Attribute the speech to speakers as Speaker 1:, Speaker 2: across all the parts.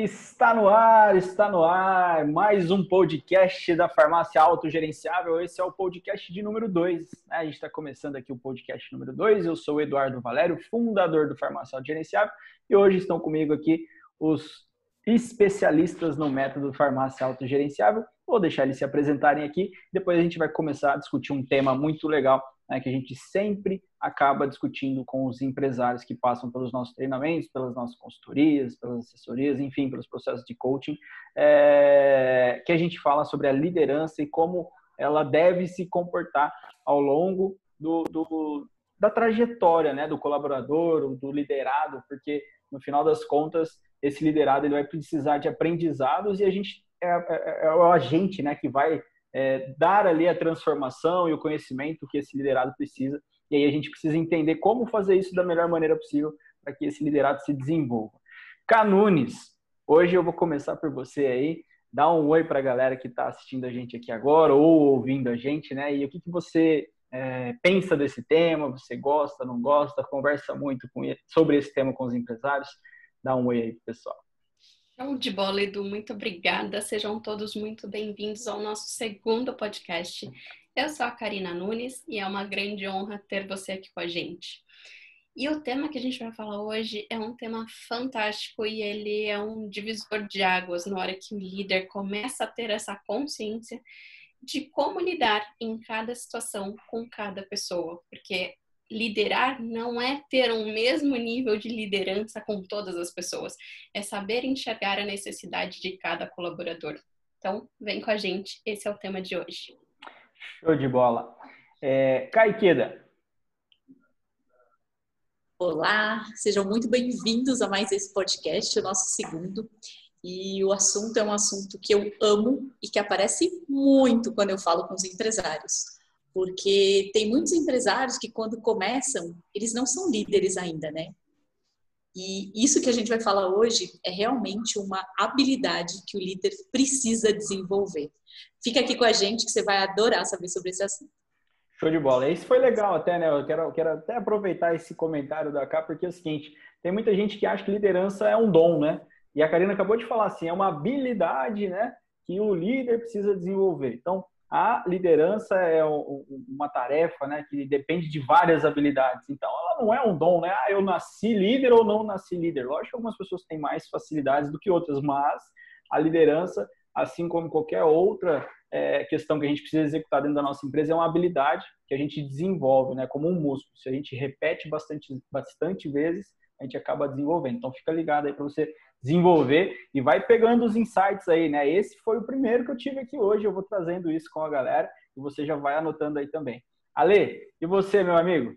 Speaker 1: Está no ar, está no ar, mais um podcast da Farmácia Autogerenciável. Esse é o podcast de número 2. Né? A gente está começando aqui o podcast número 2. Eu sou o Eduardo Valério, fundador do Farmácia Autogerenciável, e hoje estão comigo aqui os especialistas no método Farmácia Autogerenciável. Vou deixar eles se apresentarem aqui, depois a gente vai começar a discutir um tema muito legal né, que a gente sempre acaba discutindo com os empresários que passam pelos nossos treinamentos, pelas nossas consultorias, pelas assessorias, enfim, pelos processos de coaching, é, que a gente fala sobre a liderança e como ela deve se comportar ao longo do, do, da trajetória né, do colaborador, do liderado, porque no final das contas esse liderado ele vai precisar de aprendizados e a gente é, é, é o agente né, que vai é, dar ali a transformação e o conhecimento que esse liderado precisa. E aí a gente precisa entender como fazer isso da melhor maneira possível para que esse liderado se desenvolva. Canunes, hoje eu vou começar por você aí. Dá um oi para a galera que está assistindo a gente aqui agora ou ouvindo a gente, né? E o que, que você é, pensa desse tema? Você gosta, não gosta? Conversa muito com, sobre esse tema com os empresários? Dá um oi aí, pessoal.
Speaker 2: Show de bola, Edu. Muito obrigada. Sejam todos muito bem-vindos ao nosso segundo podcast. Eu sou a Karina Nunes e é uma grande honra ter você aqui com a gente. E o tema que a gente vai falar hoje é um tema fantástico e ele é um divisor de águas na hora que o líder começa a ter essa consciência de como lidar em cada situação com cada pessoa, porque liderar não é ter um mesmo nível de liderança com todas as pessoas, é saber enxergar a necessidade de cada colaborador. Então, vem com a gente, esse é o tema de hoje.
Speaker 1: Show de bola. É, Caiqueda.
Speaker 3: Olá, sejam muito bem-vindos a mais esse podcast, o nosso segundo. E o assunto é um assunto que eu amo e que aparece muito quando eu falo com os empresários porque tem muitos empresários que quando começam, eles não são líderes ainda, né? E isso que a gente vai falar hoje é realmente uma habilidade que o líder precisa desenvolver. Fica aqui com a gente que você vai adorar saber sobre esse assunto.
Speaker 1: Show de bola. Isso foi legal até, né? Eu quero, quero até aproveitar esse comentário da cá, porque é o seguinte, tem muita gente que acha que liderança é um dom, né? E a Karina acabou de falar assim, é uma habilidade, né? Que o líder precisa desenvolver. Então, a liderança é uma tarefa né, que depende de várias habilidades. Então, ela não é um dom, né? Ah, eu nasci líder ou não nasci líder. Lógico que algumas pessoas têm mais facilidades do que outras, mas a liderança, assim como qualquer outra é, questão que a gente precisa executar dentro da nossa empresa, é uma habilidade que a gente desenvolve, né? Como um músculo. Se a gente repete bastante, bastante vezes, a gente acaba desenvolvendo. Então, fica ligado aí para você desenvolver e vai pegando os insights aí, né? Esse foi o primeiro que eu tive aqui hoje, eu vou trazendo isso com a galera e você já vai anotando aí também. Ale, e você, meu amigo?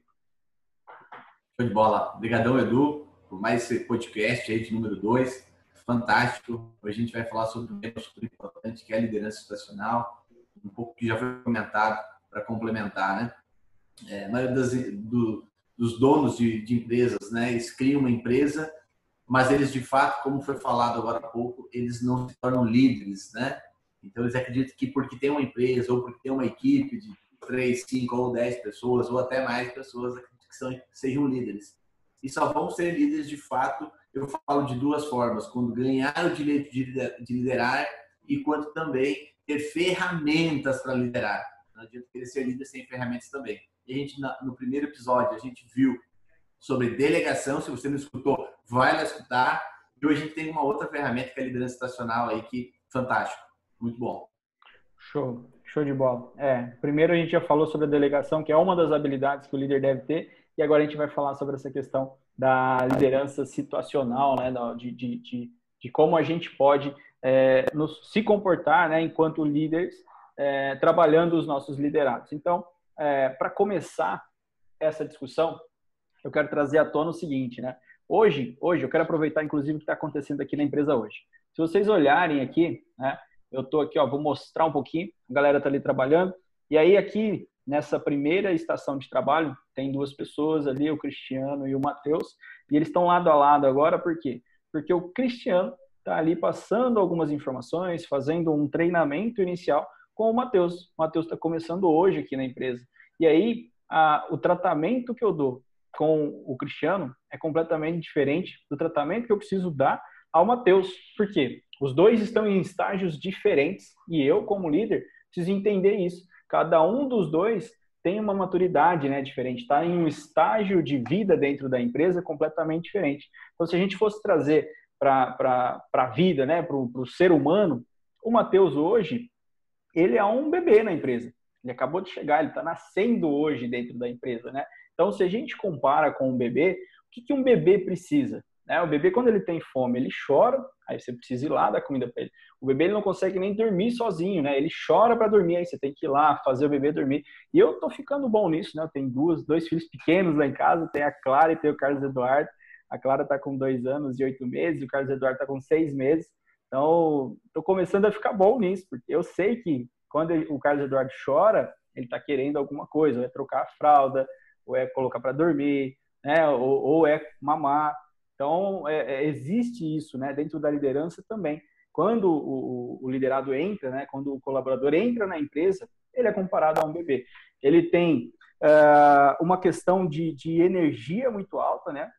Speaker 4: Show de bola. Obrigadão, Edu, por mais esse podcast aí de número 2. Fantástico. Hoje a gente vai falar sobre um tema super importante, que é a liderança situacional. Um pouco que já foi comentado para complementar, né? É, a maioria das, do, dos donos de, de empresas, né? Eles criam uma empresa mas eles de fato, como foi falado agora há pouco, eles não se tornam líderes, né? Então eles acreditam que porque tem uma empresa ou porque tem uma equipe de três, cinco ou dez pessoas ou até mais pessoas que são, sejam líderes. E só vão ser líderes de fato, eu falo de duas formas, quando ganhar o direito de liderar e quando também ter ferramentas para liderar. Não adianta querer ser líder sem ferramentas também. A gente, no primeiro episódio, a gente viu sobre delegação. Se você não escutou, vai lá escutar. E hoje a gente tem uma outra ferramenta que é a liderança estacional aí, que fantástico. Muito bom.
Speaker 1: Show, show de bola. É, primeiro a gente já falou sobre a delegação, que é uma das habilidades que o líder deve ter, e agora a gente vai falar sobre essa questão da liderança situacional, né, de, de, de, de como a gente pode é, nos, se comportar, né, enquanto líderes, é, trabalhando os nossos liderados. Então, é, para começar essa discussão, eu quero trazer à tona o seguinte, né? Hoje, hoje eu quero aproveitar inclusive o que está acontecendo aqui na empresa hoje. Se vocês olharem aqui, né? Eu estou aqui, ó, vou mostrar um pouquinho. A galera está ali trabalhando. E aí aqui nessa primeira estação de trabalho tem duas pessoas ali, o Cristiano e o Matheus, e eles estão lado a lado agora, por quê? Porque o Cristiano está ali passando algumas informações, fazendo um treinamento inicial com o Matheus. O Matheus está começando hoje aqui na empresa. E aí, a, o tratamento que eu dou com o Cristiano é completamente diferente do tratamento que eu preciso dar ao Matheus. Por quê? Os dois estão em estágios diferentes e eu, como líder, preciso entender isso. Cada um dos dois tem uma maturidade né, diferente, está em um estágio de vida dentro da empresa completamente diferente. Então, se a gente fosse trazer para a vida, né, para o ser humano, o Matheus hoje, ele é um bebê na empresa. Ele acabou de chegar, ele está nascendo hoje dentro da empresa, né? Então, se a gente compara com um bebê, o que, que um bebê precisa? Né? O bebê, quando ele tem fome, ele chora, aí você precisa ir lá dar comida para ele. O bebê ele não consegue nem dormir sozinho, né? Ele chora para dormir, aí você tem que ir lá fazer o bebê dormir. E eu tô ficando bom nisso, né? Eu tenho duas, dois filhos pequenos lá em casa, tem a Clara e tem o Carlos Eduardo. A Clara tá com dois anos e oito meses, o Carlos Eduardo tá com seis meses. Então, tô começando a ficar bom nisso, porque eu sei que quando o Carlos Eduardo chora, ele tá querendo alguma coisa, ou é trocar a fralda, ou é colocar para dormir, né? Ou, ou é mamar. Então, é, é, existe isso né, dentro da liderança também. Quando o, o, liderado entra, né, quando o colaborador entra na empresa, ele é comparado a um bebê. Ele tem uh, uma questão de, de energia muito alta, né?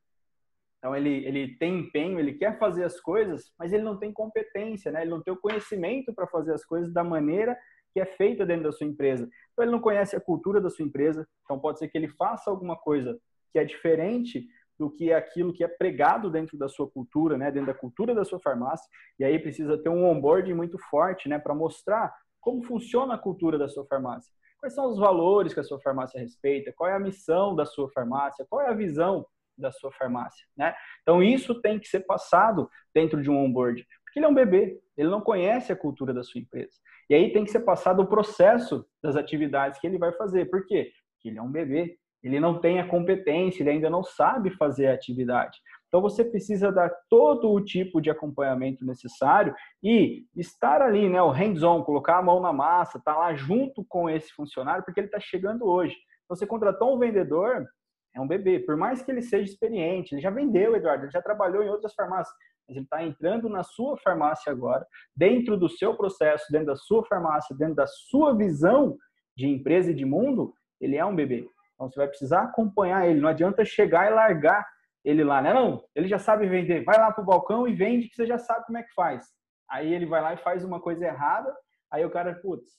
Speaker 1: Então, ele, ele tem empenho, ele quer fazer as coisas, mas ele não tem competência, né? Ele não tem o conhecimento para fazer as coisas da maneira que é feita dentro da sua empresa. Então, ele não conhece a cultura da sua empresa. Então, pode ser que ele faça alguma coisa que é diferente do que aquilo que é pregado dentro da sua cultura, né, dentro da cultura da sua farmácia. E aí precisa ter um onboarding muito forte, né, para mostrar como funciona a cultura da sua farmácia. Quais são os valores que a sua farmácia respeita? Qual é a missão da sua farmácia? Qual é a visão da sua farmácia, né? Então isso tem que ser passado dentro de um onboard, porque ele é um bebê, ele não conhece a cultura da sua empresa. E aí tem que ser passado o processo das atividades que ele vai fazer. Por quê? Porque ele é um bebê, ele não tem a competência, ele ainda não sabe fazer a atividade. Então você precisa dar todo o tipo de acompanhamento necessário e estar ali, né, o hands-on, colocar a mão na massa, estar tá lá junto com esse funcionário, porque ele está chegando hoje. Você contratou um vendedor, é um bebê, por mais que ele seja experiente, ele já vendeu, Eduardo, ele já trabalhou em outras farmácias, mas ele está entrando na sua farmácia agora, dentro do seu processo, dentro da sua farmácia, dentro da sua visão de empresa e de mundo, ele é um bebê. Então você vai precisar acompanhar ele. Não adianta chegar e largar ele lá, né? Não, ele já sabe vender. Vai lá pro balcão e vende que você já sabe como é que faz. Aí ele vai lá e faz uma coisa errada. Aí o cara, putz,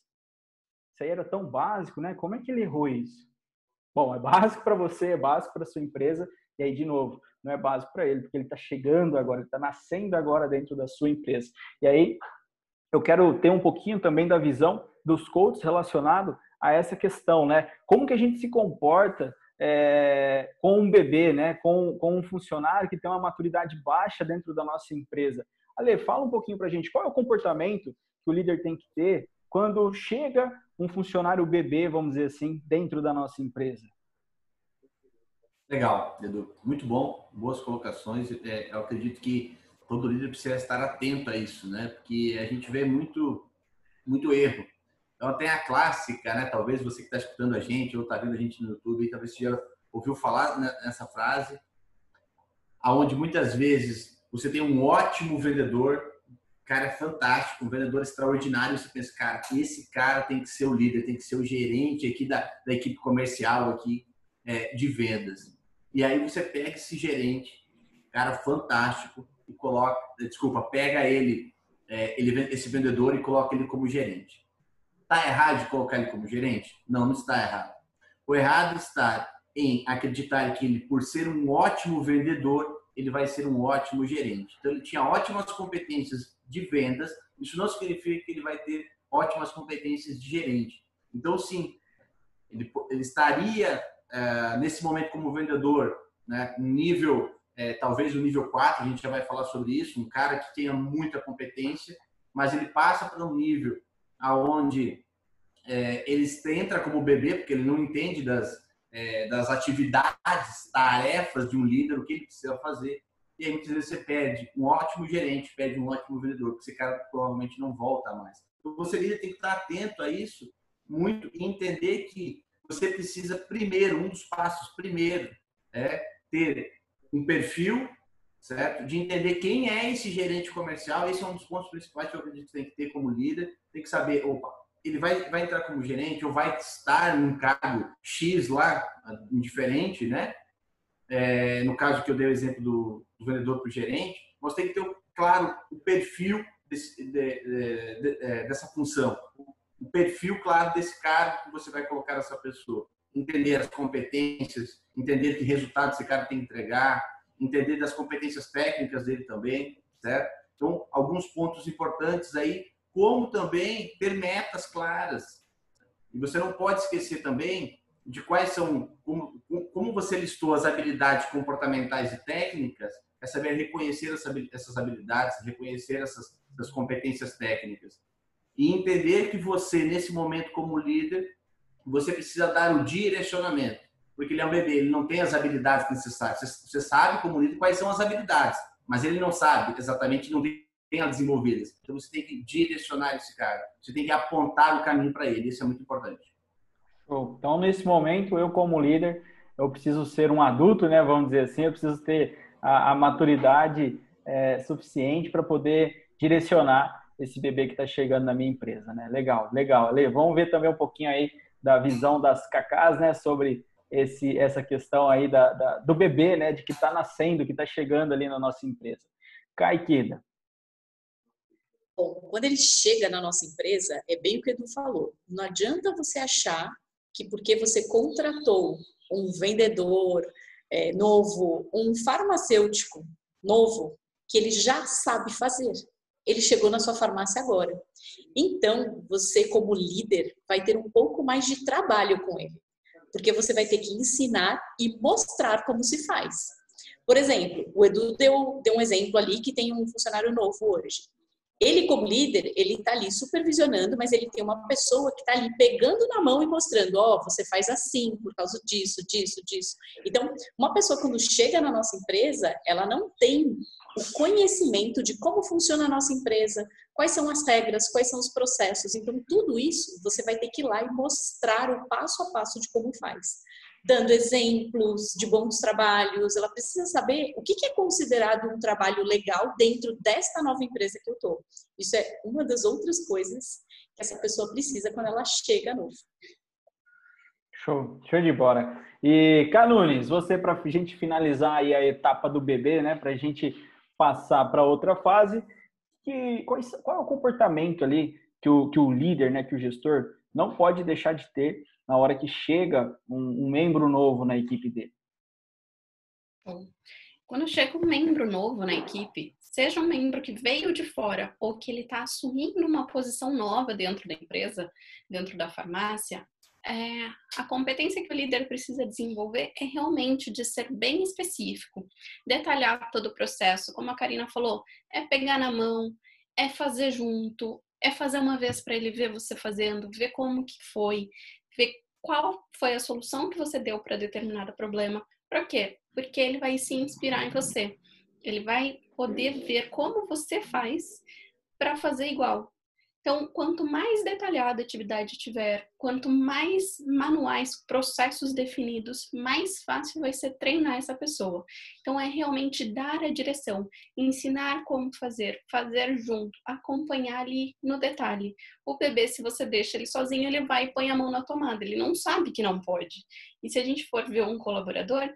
Speaker 1: isso aí era tão básico, né? Como é que ele errou isso? Bom, é básico para você, é básico para sua empresa. E aí, de novo, não é básico para ele, porque ele está chegando agora, ele está nascendo agora dentro da sua empresa. E aí, eu quero ter um pouquinho também da visão dos coaches relacionado a essa questão, né? Como que a gente se comporta é, com um bebê, né? Com, com um funcionário que tem uma maturidade baixa dentro da nossa empresa. Ale, fala um pouquinho para a gente qual é o comportamento que o líder tem que ter quando chega um funcionário bebê, vamos dizer assim, dentro da nossa empresa.
Speaker 4: Legal, Edu. Muito bom, boas colocações. É, eu acredito que todo líder precisa estar atento a isso, né? Porque a gente vê muito, muito erro então tem a clássica, né? Talvez você que está escutando a gente ou está vendo a gente no YouTube, talvez você já ouviu falar nessa frase, aonde muitas vezes você tem um ótimo vendedor, cara é fantástico, um vendedor extraordinário, você pensa, cara, esse cara tem que ser o líder, tem que ser o gerente aqui da, da equipe comercial aqui é, de vendas. E aí você pega esse gerente, cara fantástico, e coloca, desculpa, pega ele, é, ele esse vendedor e coloca ele como gerente. Está errado de colocar ele como gerente? Não, não está errado. O errado está em acreditar que ele, por ser um ótimo vendedor, ele vai ser um ótimo gerente. Então, ele tinha ótimas competências de vendas, isso não significa que ele vai ter ótimas competências de gerente. Então, sim, ele, ele estaria uh, nesse momento como vendedor, né, nível, uh, talvez o nível 4, a gente já vai falar sobre isso, um cara que tenha muita competência, mas ele passa para um nível aonde é, ele entra como bebê, porque ele não entende das, é, das atividades, tarefas de um líder, o que ele precisa fazer. E aí muitas vezes você pede um ótimo gerente, pede um ótimo vendedor, porque esse cara provavelmente não volta mais. Então, você líder tem que estar atento a isso muito e entender que você precisa primeiro, um dos passos primeiro, é ter um perfil, certo? De entender quem é esse gerente comercial. Esse é um dos pontos principais que eu acredito que tem que ter como líder. Tem que saber, opa, ele vai, vai entrar como gerente ou vai estar num cargo X lá, indiferente, né? É, no caso que eu dei o exemplo do, do vendedor para o gerente, nós temos que ter, claro, o perfil desse, de, de, de, é, dessa função, o perfil claro desse cara que você vai colocar essa pessoa. Entender as competências, entender que resultado esse cara tem que entregar, entender das competências técnicas dele também, certo? Então, alguns pontos importantes aí, como também ter metas claras. E você não pode esquecer também de quais são, como, como você listou as habilidades comportamentais e técnicas, é saber reconhecer essas habilidades, reconhecer essas, essas competências técnicas. E entender que você, nesse momento como líder, você precisa dar o direcionamento. Porque ele é um bebê, ele não tem as habilidades necessárias. Você sabe, como líder, quais são as habilidades, mas ele não sabe exatamente, não tem as desenvolvidas. Então você tem que direcionar esse cara, você tem que apontar o caminho para ele. Isso é muito importante.
Speaker 1: Então, nesse momento, eu como líder, eu preciso ser um adulto, né? Vamos dizer assim, eu preciso ter a, a maturidade é, suficiente para poder direcionar esse bebê que está chegando na minha empresa, né? Legal, legal. Ale, vamos ver também um pouquinho aí da visão das cacás, né? Sobre esse, essa questão aí da, da do bebê, né? De que está nascendo, que está chegando ali na nossa empresa. Kida.
Speaker 3: Bom, quando ele chega na nossa empresa, é bem o que o Edu falou. Não adianta você achar que porque você contratou um vendedor é, novo, um farmacêutico novo, que ele já sabe fazer. Ele chegou na sua farmácia agora. Então, você, como líder, vai ter um pouco mais de trabalho com ele. Porque você vai ter que ensinar e mostrar como se faz. Por exemplo, o Edu deu, deu um exemplo ali que tem um funcionário novo hoje. Ele, como líder, ele está ali supervisionando, mas ele tem uma pessoa que está ali pegando na mão e mostrando: ó, oh, você faz assim por causa disso, disso, disso. Então, uma pessoa, quando chega na nossa empresa, ela não tem o conhecimento de como funciona a nossa empresa, quais são as regras, quais são os processos. Então, tudo isso você vai ter que ir lá e mostrar o passo a passo de como faz dando exemplos de bons trabalhos, ela precisa saber o que é considerado um trabalho legal dentro desta nova empresa que eu estou. Isso é uma das outras coisas que essa pessoa precisa quando ela chega novo.
Speaker 1: Show, show de bola. E Canunes, você para a gente finalizar aí a etapa do bebê, né, para a gente passar para outra fase, que qual, qual, é o comportamento ali que o, que o líder, né, que o gestor não pode deixar de ter na hora que chega um, um membro novo na equipe dele?
Speaker 2: Quando chega um membro novo na equipe, seja um membro que veio de fora ou que ele está assumindo uma posição nova dentro da empresa, dentro da farmácia, é, a competência que o líder precisa desenvolver é realmente de ser bem específico, detalhar todo o processo, como a Karina falou, é pegar na mão, é fazer junto, é fazer uma vez para ele ver você fazendo, ver como que foi, ver qual foi a solução que você deu para determinado problema. Por quê? Porque ele vai se inspirar em você. Ele vai poder ver como você faz para fazer igual. Então, quanto mais detalhada a atividade tiver, quanto mais manuais, processos definidos, mais fácil vai ser treinar essa pessoa. Então, é realmente dar a direção, ensinar como fazer, fazer junto, acompanhar ali no detalhe. O bebê, se você deixa ele sozinho, ele vai e põe a mão na tomada, ele não sabe que não pode. E se a gente for ver um colaborador,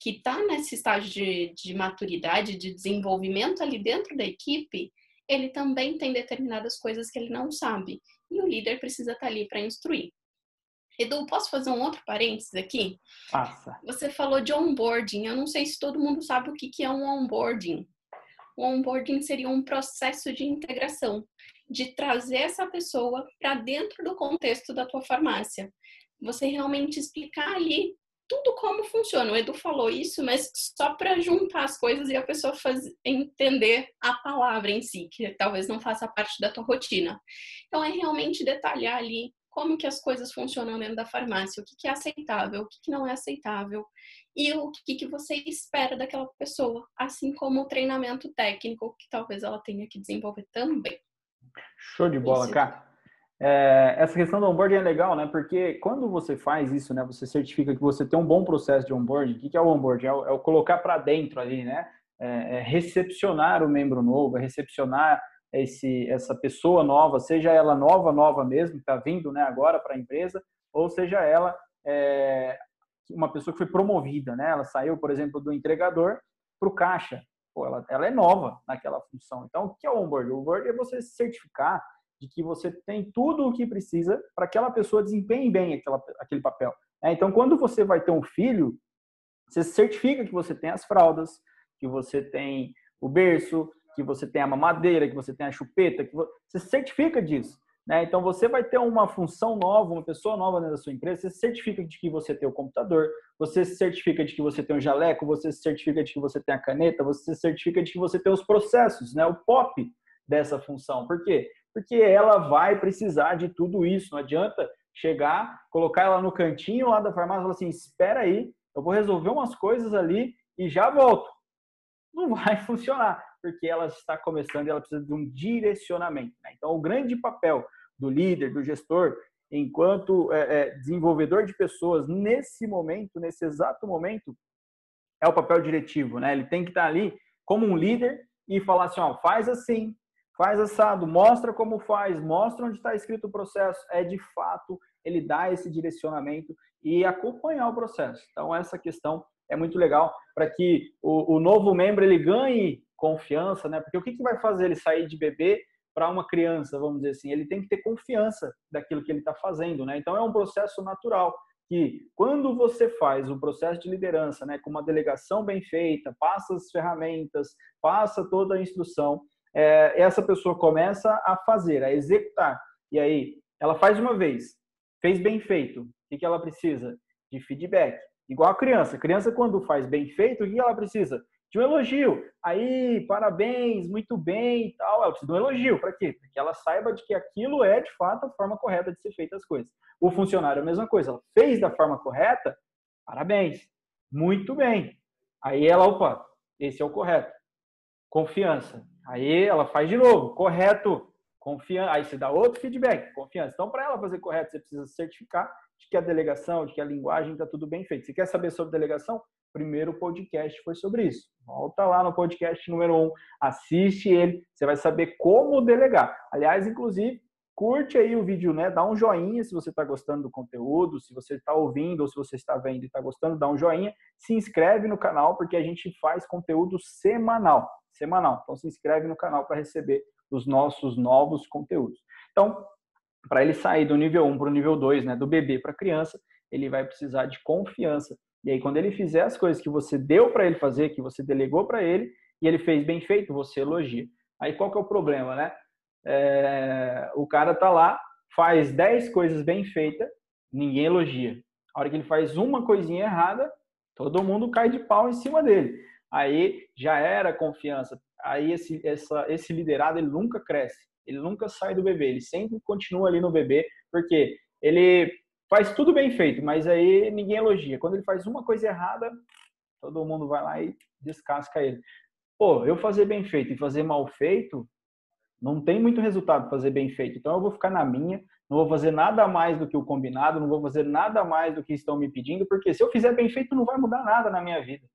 Speaker 2: que está nesse estágio de, de maturidade, de desenvolvimento ali dentro da equipe, ele também tem determinadas coisas que ele não sabe. E o líder precisa estar tá ali para instruir. Edu, posso fazer um outro parênteses aqui?
Speaker 1: Passa.
Speaker 2: Você falou de onboarding. Eu não sei se todo mundo sabe o que é um onboarding. O onboarding seria um processo de integração, de trazer essa pessoa para dentro do contexto da tua farmácia. Você realmente explicar ali tudo como funciona. O Edu falou isso, mas só para juntar as coisas e a pessoa faz, entender a palavra em si, que talvez não faça parte da tua rotina. Então, é realmente detalhar ali como que as coisas funcionam dentro da farmácia, o que, que é aceitável, o que, que não é aceitável e o que, que você espera daquela pessoa, assim como o treinamento técnico que talvez ela tenha que desenvolver também.
Speaker 1: Show de bola, cara. É, essa questão do onboarding é legal, né? Porque quando você faz isso, né? Você certifica que você tem um bom processo de onboarding. O que é o onboarding? É o, é o colocar para dentro ali, né? É, é recepcionar o membro novo, é recepcionar esse, essa pessoa nova, seja ela nova, nova mesmo, que está vindo né, agora para a empresa, ou seja ela é, uma pessoa que foi promovida, né? Ela saiu, por exemplo, do entregador para o caixa. pô, ela, ela é nova naquela função. Então, o que é o onboard? O onboard é você certificar de que você tem tudo o que precisa para que aquela pessoa desempenhe bem aquela, aquele papel. É, então, quando você vai ter um filho, você certifica que você tem as fraldas, que você tem o berço, que você tem a mamadeira, que você tem a chupeta, que você certifica disso. Né? Então, você vai ter uma função nova, uma pessoa nova dentro da sua empresa, você certifica de que você tem o computador, você certifica de que você tem o jaleco, você certifica de que você tem a caneta, você certifica de que você tem os processos, né? o POP dessa função. Por quê? Porque ela vai precisar de tudo isso. Não adianta chegar, colocar ela no cantinho lá da farmácia e falar assim: espera aí, eu vou resolver umas coisas ali e já volto. Não vai funcionar, porque ela está começando e ela precisa de um direcionamento. Né? Então, o grande papel do líder, do gestor, enquanto é, é, desenvolvedor de pessoas, nesse momento, nesse exato momento, é o papel diretivo. Né? Ele tem que estar ali como um líder e falar assim: ó, faz assim, faz assado, mostra como faz, mostra onde está escrito o processo. É de fato ele dá esse direcionamento e acompanhar o processo. Então essa questão é muito legal para que o, o, novo membro ele ganhe confiança, né? Porque o que, que vai fazer ele sair de bebê para uma criança, vamos dizer assim? Ele tem que ter confiança daquilo que ele está fazendo, né? Então é um processo natural que quando você faz o processo de liderança, né, com uma delegação bem feita, passa as ferramentas, passa toda a instrução, é, essa pessoa começa a fazer, a executar. E aí, ela faz uma vez, fez bem feito. O que, que ela precisa? De feedback. Igual a criança. A criança, quando faz bem feito, o que ela precisa? De um elogio. Aí, parabéns, muito bem e tal. Ela precisa de um elogio. Para quê? Para que ela saiba de que aquilo é, de fato, a forma correta de ser feitas as coisas. O funcionário, a mesma coisa. Ela fez da forma correta, parabéns. Muito bem. Aí ela, opa, esse é o correto. Confiança. Aí ela faz de novo, correto, confiança. Aí você dá outro feedback, confiança. Então, para ela fazer correto, você precisa certificar de que a delegação, de que a linguagem está tudo bem feito. Você quer saber sobre delegação? Primeiro podcast foi sobre isso. Volta lá no podcast número 1, um, assiste ele, você vai saber como delegar. Aliás, inclusive, curte aí o vídeo, né? Dá um joinha se você está gostando do conteúdo, se você está ouvindo ou se você está vendo e está gostando, dá um joinha. Se inscreve no canal porque a gente faz conteúdo semanal semanal. Então se inscreve no canal para receber os nossos novos conteúdos. Então, para ele sair do nível 1 para o nível 2, né, do bebê para criança, ele vai precisar de confiança. E aí quando ele fizer as coisas que você deu para ele fazer, que você delegou para ele, e ele fez bem feito, você elogia. Aí qual que é o problema, né? É, o cara tá lá, faz 10 coisas bem feitas, ninguém elogia. A hora que ele faz uma coisinha errada, todo mundo cai de pau em cima dele aí já era confiança. Aí esse, essa, esse liderado ele nunca cresce, ele nunca sai do bebê, ele sempre continua ali no bebê, porque ele faz tudo bem feito, mas aí ninguém elogia. Quando ele faz uma coisa errada, todo mundo vai lá e descasca ele. Pô, eu fazer bem feito e fazer mal feito, não tem muito resultado fazer bem feito. Então eu vou ficar na minha, não vou fazer nada mais do que o combinado, não vou fazer nada mais do que estão me pedindo, porque se eu fizer bem feito, não vai mudar nada na minha vida.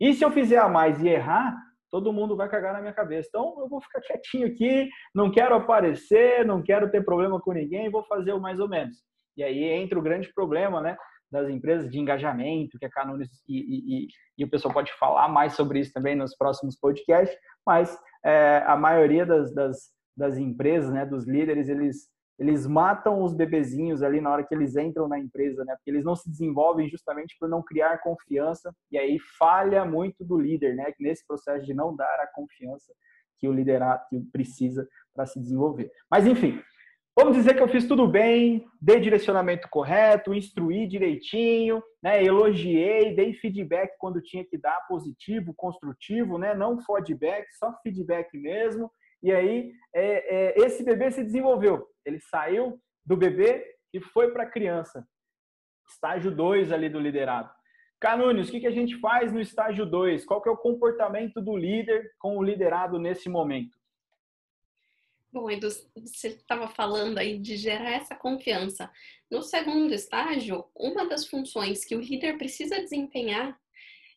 Speaker 1: E se eu fizer a mais e errar, todo mundo vai cagar na minha cabeça. Então eu vou ficar quietinho aqui, não quero aparecer, não quero ter problema com ninguém, vou fazer o mais ou menos. E aí entra o grande problema, né? Das empresas de engajamento, que a Canunes e, e, e, o pessoal pode falar mais sobre isso também nos próximos podcasts, mas é, a maioria das, das, das empresas, né, dos líderes, eles eles matam os bebezinhos ali na hora que eles entram na empresa, né? Porque eles não se desenvolvem justamente por não criar confiança e aí falha muito do líder, né? Nesse processo de não dar a confiança que o liderado precisa para se desenvolver. Mas enfim, vamos dizer que eu fiz tudo bem, dei direcionamento correto, instruí direitinho, né? Elogiei, dei feedback quando tinha que dar positivo, construtivo, né? Não feedback, só feedback mesmo. E aí, é, é, esse bebê se desenvolveu. Ele saiu do bebê e foi para a criança. Estágio 2 ali do liderado. Canunes, o que, que a gente faz no estágio 2? Qual que é o comportamento do líder com o liderado nesse momento?
Speaker 2: Bom, Edu, você estava falando aí de gerar essa confiança. No segundo estágio, uma das funções que o líder precisa desempenhar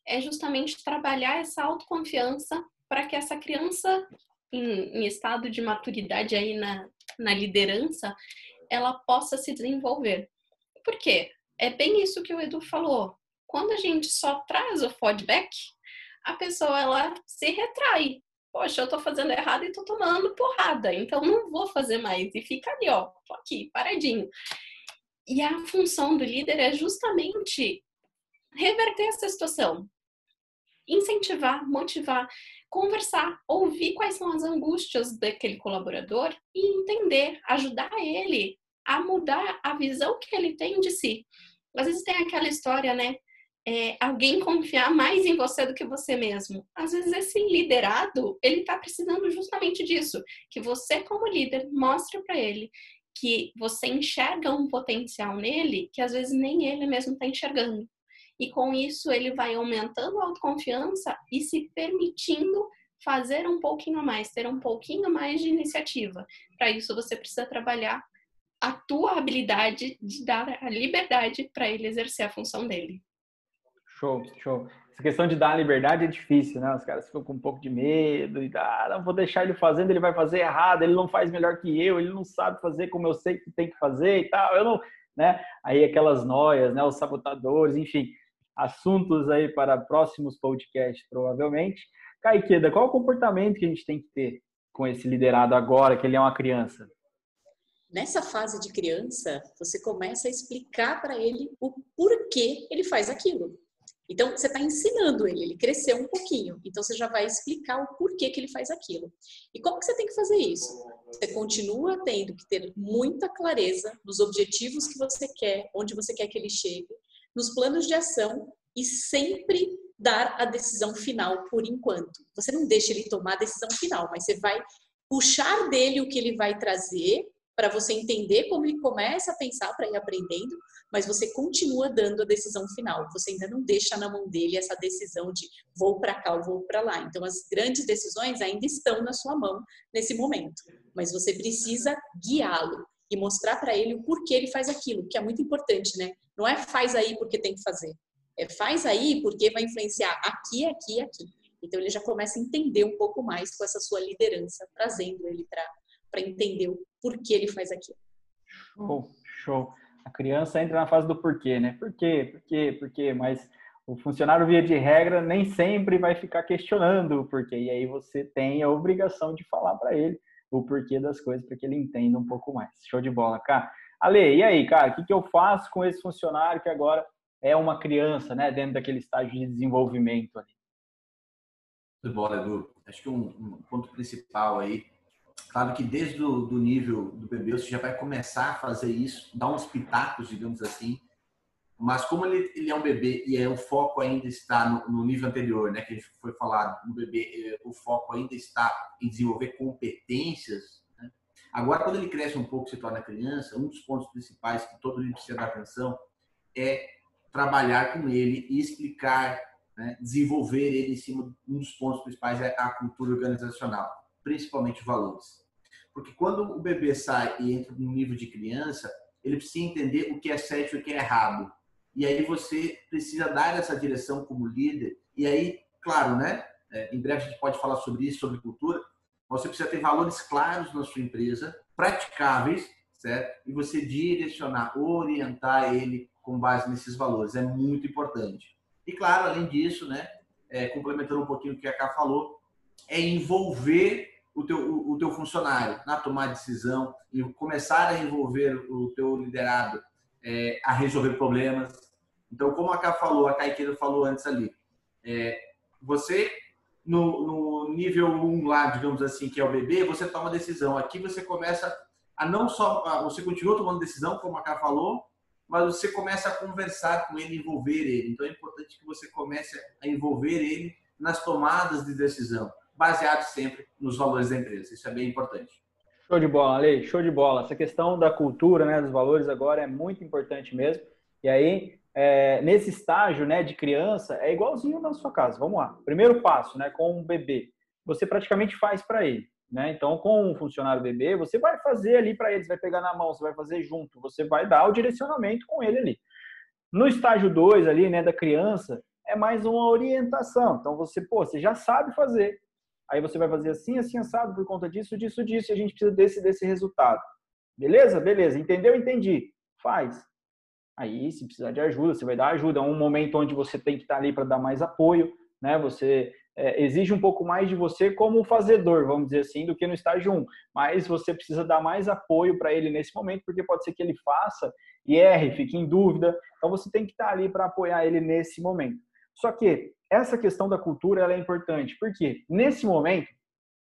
Speaker 2: é justamente trabalhar essa autoconfiança para que essa criança em, em estado de maturidade aí na, na liderança, ela possa se desenvolver. Por quê? É bem isso que o Edu falou. Quando a gente só traz o feedback, a pessoa ela se retrai. Poxa, eu tô fazendo errado e tô tomando porrada, então não vou fazer mais. E fica ali, ó, tô aqui, paradinho. E a função do líder é justamente reverter essa situação. Incentivar, motivar, conversar, ouvir quais são as angústias daquele colaborador e entender, ajudar ele a mudar a visão que ele tem de si. Às vezes tem aquela história, né? É, alguém confiar mais em você do que você mesmo. Às vezes esse liderado, ele está precisando justamente disso, que você como líder mostre para ele que você enxerga um potencial nele que às vezes nem ele mesmo está enxergando. E com isso ele vai aumentando a autoconfiança e se permitindo fazer um pouquinho a mais, ter um pouquinho mais de iniciativa. Para isso você precisa trabalhar a tua habilidade de dar a liberdade para ele exercer a função dele.
Speaker 1: Show, show. Essa questão de dar a liberdade é difícil, né? Os caras ficam com um pouco de medo e ah, não vou deixar ele fazendo, ele vai fazer errado, ele não faz melhor que eu, ele não sabe fazer como eu sei que tem que fazer e tal. Eu não, né? Aí aquelas noias, né? Os sabotadores, enfim, assuntos aí para próximos podcasts, provavelmente. Caiqueda, qual o comportamento que a gente tem que ter com esse liderado agora, que ele é uma criança?
Speaker 3: Nessa fase de criança, você começa a explicar para ele o porquê ele faz aquilo. Então, você está ensinando ele, ele cresceu um pouquinho, então você já vai explicar o porquê que ele faz aquilo. E como que você tem que fazer isso? Você continua tendo que ter muita clareza nos objetivos que você quer, onde você quer que ele chegue, nos planos de ação e sempre dar a decisão final por enquanto. Você não deixa ele tomar a decisão final, mas você vai puxar dele o que ele vai trazer para você entender como ele começa a pensar para ir aprendendo, mas você continua dando a decisão final. Você ainda não deixa na mão dele essa decisão de vou para cá ou vou para lá. Então as grandes decisões ainda estão na sua mão nesse momento, mas você precisa guiá-lo e mostrar para ele o porquê ele faz aquilo, que é muito importante, né? Não é faz aí porque tem que fazer. É faz aí porque vai influenciar aqui, aqui aqui. Então ele já começa a entender um pouco mais com essa sua liderança, trazendo ele para para entender o porquê ele faz aquilo.
Speaker 1: Show, show. A criança entra na fase do porquê, né? Por quê? Por quê? Por quê? Mas o funcionário, via de regra, nem sempre vai ficar questionando o porquê. E aí você tem a obrigação de falar para ele o porquê das coisas, para que ele entenda um pouco mais. Show de bola, cara. Ale, e aí, cara, o que, que eu faço com esse funcionário que agora é uma criança, né, dentro daquele estágio de desenvolvimento ali?
Speaker 4: Muito bom, Edu. Acho que um, um ponto principal aí Claro que desde o do nível do bebê você já vai começar a fazer isso, dar uns pitacos, digamos assim. Mas como ele, ele é um bebê e é, o foco ainda está no, no nível anterior, né, que foi falado, no bebê, é, o foco ainda está em desenvolver competências. Né? Agora, quando ele cresce um pouco, se torna criança, um dos pontos principais que todo mundo precisa dar atenção é trabalhar com ele e explicar, né, desenvolver ele em cima. Um dos pontos principais é a cultura organizacional, principalmente valores. Porque quando o bebê sai e entra no nível de criança, ele precisa entender o que é certo e o que é errado. E aí você precisa dar essa direção como líder. E aí, claro, né? É, em breve a gente pode falar sobre isso, sobre cultura. Você precisa ter valores claros na sua empresa, praticáveis, certo? E você direcionar, orientar ele com base nesses valores. É muito importante. E claro, além disso, né? É, complementando um pouquinho o que a Ká falou, é envolver o teu, o, o teu funcionário na tomada de decisão e começar a envolver o teu liderado é, a resolver problemas. Então, como a Ká falou, a Caiqueira falou antes ali, é, você no, no nível 1 um lá, digamos assim, que é o bebê, você toma decisão. Aqui você começa a não só, você continua tomando decisão, como a Ká falou, mas você começa a conversar com ele, envolver ele. Então é importante que você comece a envolver ele nas tomadas de decisão baseado sempre nos valores da empresa. Isso é bem importante.
Speaker 1: Show de bola, Ale, show de bola. Essa questão da cultura, né, dos valores agora é muito importante mesmo. E aí, é, nesse estágio, né, de criança, é igualzinho na sua casa. Vamos lá. Primeiro passo, né, com um bebê, você praticamente faz para ele, né? Então, com um funcionário bebê, você vai fazer ali para ele, você vai pegar na mão, você vai fazer junto, você vai dar o direcionamento com ele ali. No estágio 2 ali, né, da criança, é mais uma orientação. Então, você, pô, você já sabe fazer, Aí você vai fazer assim, assim, assado por conta disso, disso, disso, e a gente precisa desse, desse resultado. Beleza? Beleza. Entendeu? Entendi. Faz. Aí, se precisar de ajuda, você vai dar ajuda. É um momento onde você tem que estar ali para dar mais apoio, né? Você é, exige um pouco mais de você como fazedor, vamos dizer assim, do que no estágio 1. Mas você precisa dar mais apoio para ele nesse momento, porque pode ser que ele faça e erre, fique em dúvida. Então você tem que estar tá ali para apoiar ele nesse momento. Só que essa questão da cultura ela é importante, porque nesse momento,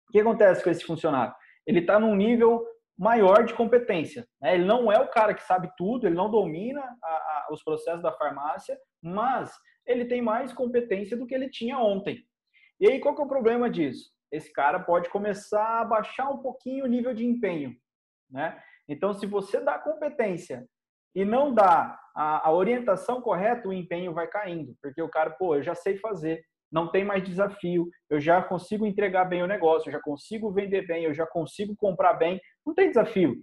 Speaker 1: o que acontece com esse funcionário? Ele está num nível maior de competência. Né? Ele não é o cara que sabe tudo, ele não domina a, a, os processos da farmácia, mas ele tem mais competência do que ele tinha ontem. E aí, qual que é o problema disso? Esse cara pode começar a baixar um pouquinho o nível de empenho. Né? Então, se você dá competência e não dá a, a orientação correta, o empenho vai caindo. Porque o cara, pô, eu já sei fazer, não tem mais desafio, eu já consigo entregar bem o negócio, eu já consigo vender bem, eu já consigo comprar bem, não tem desafio.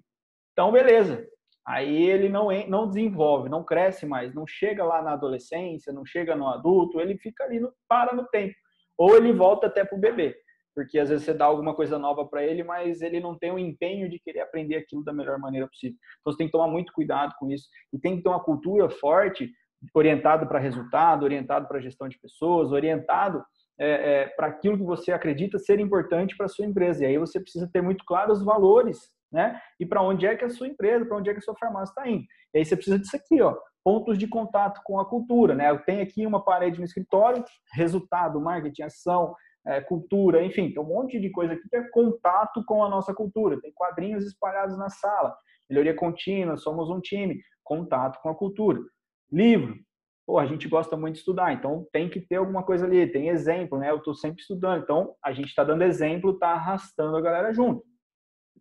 Speaker 1: Então, beleza. Aí ele não, não desenvolve, não cresce mais, não chega lá na adolescência, não chega no adulto, ele fica ali, no, para no tempo. Ou ele volta até para o bebê, porque às vezes você dá alguma coisa nova para ele, mas ele não tem o empenho de querer aprender aquilo da melhor maneira possível. Então você tem que tomar muito cuidado com isso e tem que ter uma cultura forte orientado para resultado, orientado para gestão de pessoas, orientado é, é, para aquilo que você acredita ser importante para sua empresa. E aí você precisa ter muito claro os valores, né? E para onde é que a sua empresa, para onde é que a sua farmácia está indo. E aí você precisa disso aqui, ó, pontos de contato com a cultura, né? Eu tenho aqui uma parede no escritório, resultado, marketing, ação, é, cultura, enfim, tem um monte de coisa aqui que é contato com a nossa cultura. Tem quadrinhos espalhados na sala, melhoria contínua, somos um time, contato com a cultura. Livro. Pô, a gente gosta muito de estudar, então tem que ter alguma coisa ali, tem exemplo, né? Eu estou sempre estudando, então a gente está dando exemplo, está arrastando a galera junto.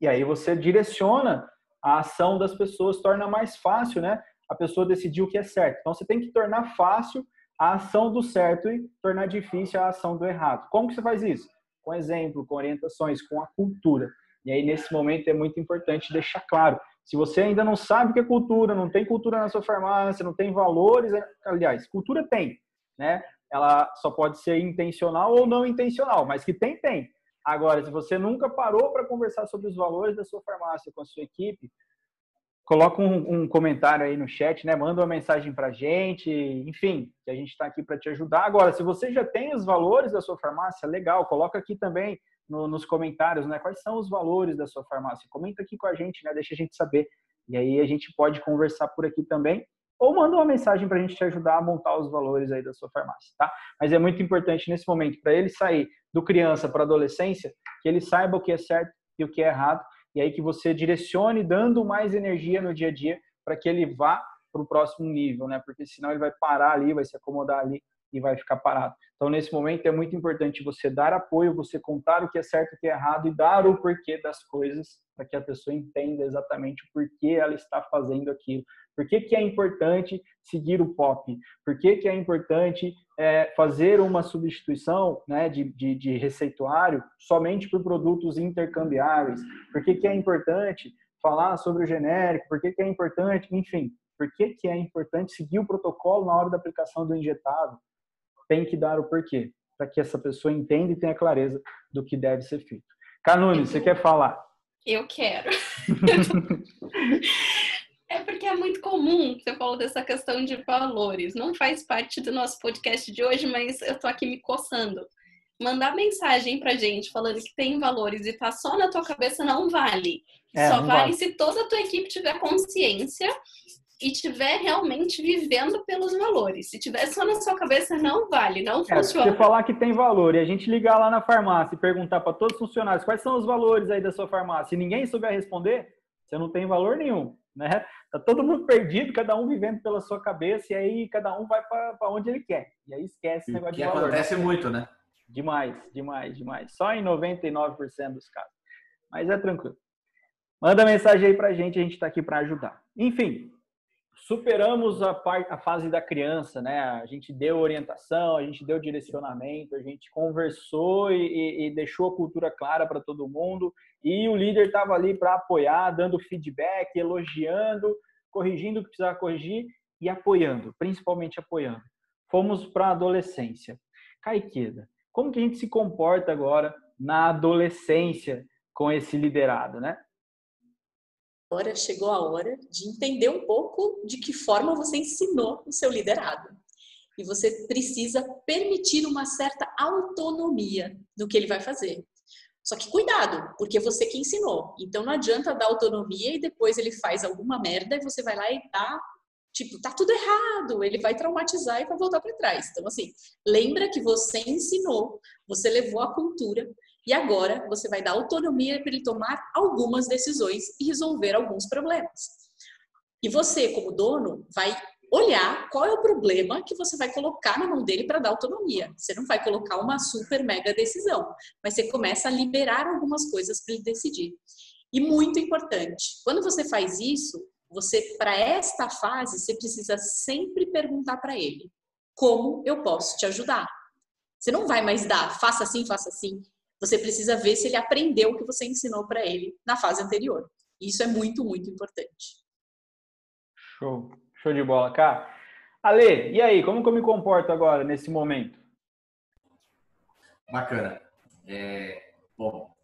Speaker 1: E aí você direciona a ação das pessoas, torna mais fácil, né? A pessoa decidir o que é certo. Então você tem que tornar fácil a ação do certo e tornar difícil a ação do errado. Como que você faz isso? Com exemplo, com orientações, com a cultura. E aí, nesse momento, é muito importante deixar claro se você ainda não sabe o que é cultura, não tem cultura na sua farmácia, não tem valores, aliás, cultura tem, né? Ela só pode ser intencional ou não intencional, mas que tem, tem. Agora, se você nunca parou para conversar sobre os valores da sua farmácia com a sua equipe, coloca um, um comentário aí no chat, né? Manda uma mensagem para gente, enfim, que a gente está aqui para te ajudar. Agora, se você já tem os valores da sua farmácia, legal, coloca aqui também no, nos comentários, né? Quais são os valores da sua farmácia? Comenta aqui com a gente, né? Deixa a gente saber. E aí a gente pode conversar por aqui também. Ou manda uma mensagem para a gente te ajudar a montar os valores aí da sua farmácia, tá? Mas é muito importante nesse momento, para ele sair do criança para adolescência, que ele saiba o que é certo e o que é errado, e aí que você direcione dando mais energia no dia a dia para que ele vá para o próximo nível, né? Porque senão ele vai parar ali, vai se acomodar ali e vai ficar parado. Então, nesse momento, é muito importante você dar apoio, você contar o que é certo e o que é errado e dar o porquê das coisas para que a pessoa entenda exatamente o porquê ela está fazendo aquilo. Por que, que é importante seguir o POP? Por que, que é importante é, fazer uma substituição né, de, de, de receituário somente por produtos intercambiáveis? Por que, que é importante falar sobre o genérico? Por que, que é importante, enfim, por que, que é importante seguir o protocolo na hora da aplicação do injetável? Tem que dar o porquê, para que essa pessoa entenda e tenha clareza do que deve ser feito. Canune, você quer falar?
Speaker 2: Eu quero. é porque é muito comum, você falou dessa questão de valores. Não faz parte do nosso podcast de hoje, mas eu tô aqui me coçando. Mandar mensagem pra gente falando que tem valores e tá só na tua cabeça não vale. É, só não vale, vale se toda a tua equipe tiver consciência e tiver realmente vivendo pelos valores. Se tiver só na sua cabeça, não vale, não é, funciona.
Speaker 1: você falar que tem valor e a gente ligar lá na farmácia e perguntar para todos os funcionários quais são os valores aí da sua farmácia e ninguém souber responder, você não tem valor nenhum, né? Tá todo mundo perdido, cada um vivendo pela sua cabeça e aí cada um vai para onde ele quer. E aí esquece esse negócio
Speaker 4: que
Speaker 1: de valor.
Speaker 4: acontece muito, né?
Speaker 1: Demais, demais, demais. Só em 99% dos casos. Mas é tranquilo. Manda mensagem aí pra gente, a gente tá aqui para ajudar. Enfim, superamos a, parte, a fase da criança, né? A gente deu orientação, a gente deu direcionamento, a gente conversou e, e deixou a cultura clara para todo mundo. E o líder estava ali para apoiar, dando feedback, elogiando, corrigindo o que precisava corrigir e apoiando, principalmente apoiando. Fomos para a adolescência. Caiqueda, como que a gente se comporta agora na adolescência com esse liderado, né?
Speaker 3: Agora chegou a hora de entender um pouco de que forma você ensinou o seu liderado. e você precisa permitir uma certa autonomia do que ele vai fazer. Só que cuidado, porque você que ensinou. Então não adianta dar autonomia e depois ele faz alguma merda e você vai lá e dá, tipo, tá tudo errado. Ele vai traumatizar e vai voltar para trás. Então assim, lembra que você ensinou, você levou a cultura e agora você vai dar autonomia para ele tomar algumas decisões e resolver alguns problemas. E você, como dono, vai olhar qual é o problema que você vai colocar na mão dele para dar autonomia. Você não vai colocar uma super mega decisão, mas você começa a liberar algumas coisas para ele decidir. E muito importante, quando você faz isso, você para esta fase você precisa sempre perguntar para ele: como eu posso te ajudar? Você não vai mais dar, faça assim, faça assim. Você precisa ver se ele aprendeu o que você ensinou para ele na fase anterior. Isso é muito, muito importante.
Speaker 1: Show. Show de bola, cara. Ale, e aí, como que eu me comporto agora, nesse momento?
Speaker 4: Bacana. É, bom,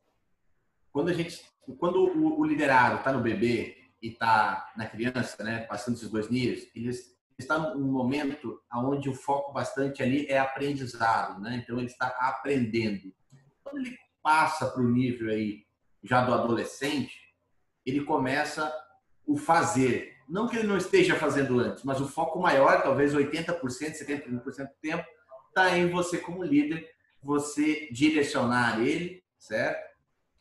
Speaker 4: quando a gente, quando o, o liderado está no bebê e está na criança, né, passando esses dois níveis, ele está num momento onde o foco bastante ali é aprendizado, né? Então ele está aprendendo. Quando ele passa para o nível aí já do adolescente, ele começa o fazer, não que ele não esteja fazendo antes, mas o foco maior, talvez 80%, 70% do tempo, está em você como líder, você direcionar ele, certo?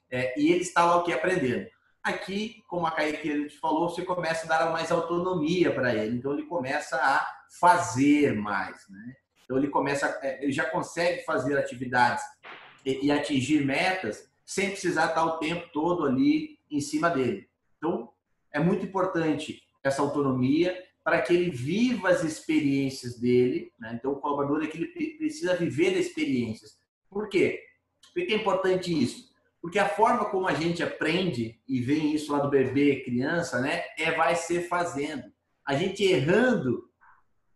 Speaker 4: É, e ele está lá o que aprendendo. Aqui, como a Kaique te falou, você começa a dar mais autonomia para ele. Então ele começa a fazer mais, né? Então ele começa, é, ele já consegue fazer atividades e, e atingir metas sem precisar estar o tempo todo ali em cima dele. Então é muito importante essa autonomia para que ele viva as experiências dele. Né? Então, o colaborador é que ele precisa viver experiências. Por quê? Por que é importante isso? Porque a forma como a gente aprende, e vem isso lá do bebê, criança, né? É vai ser fazendo. A gente errando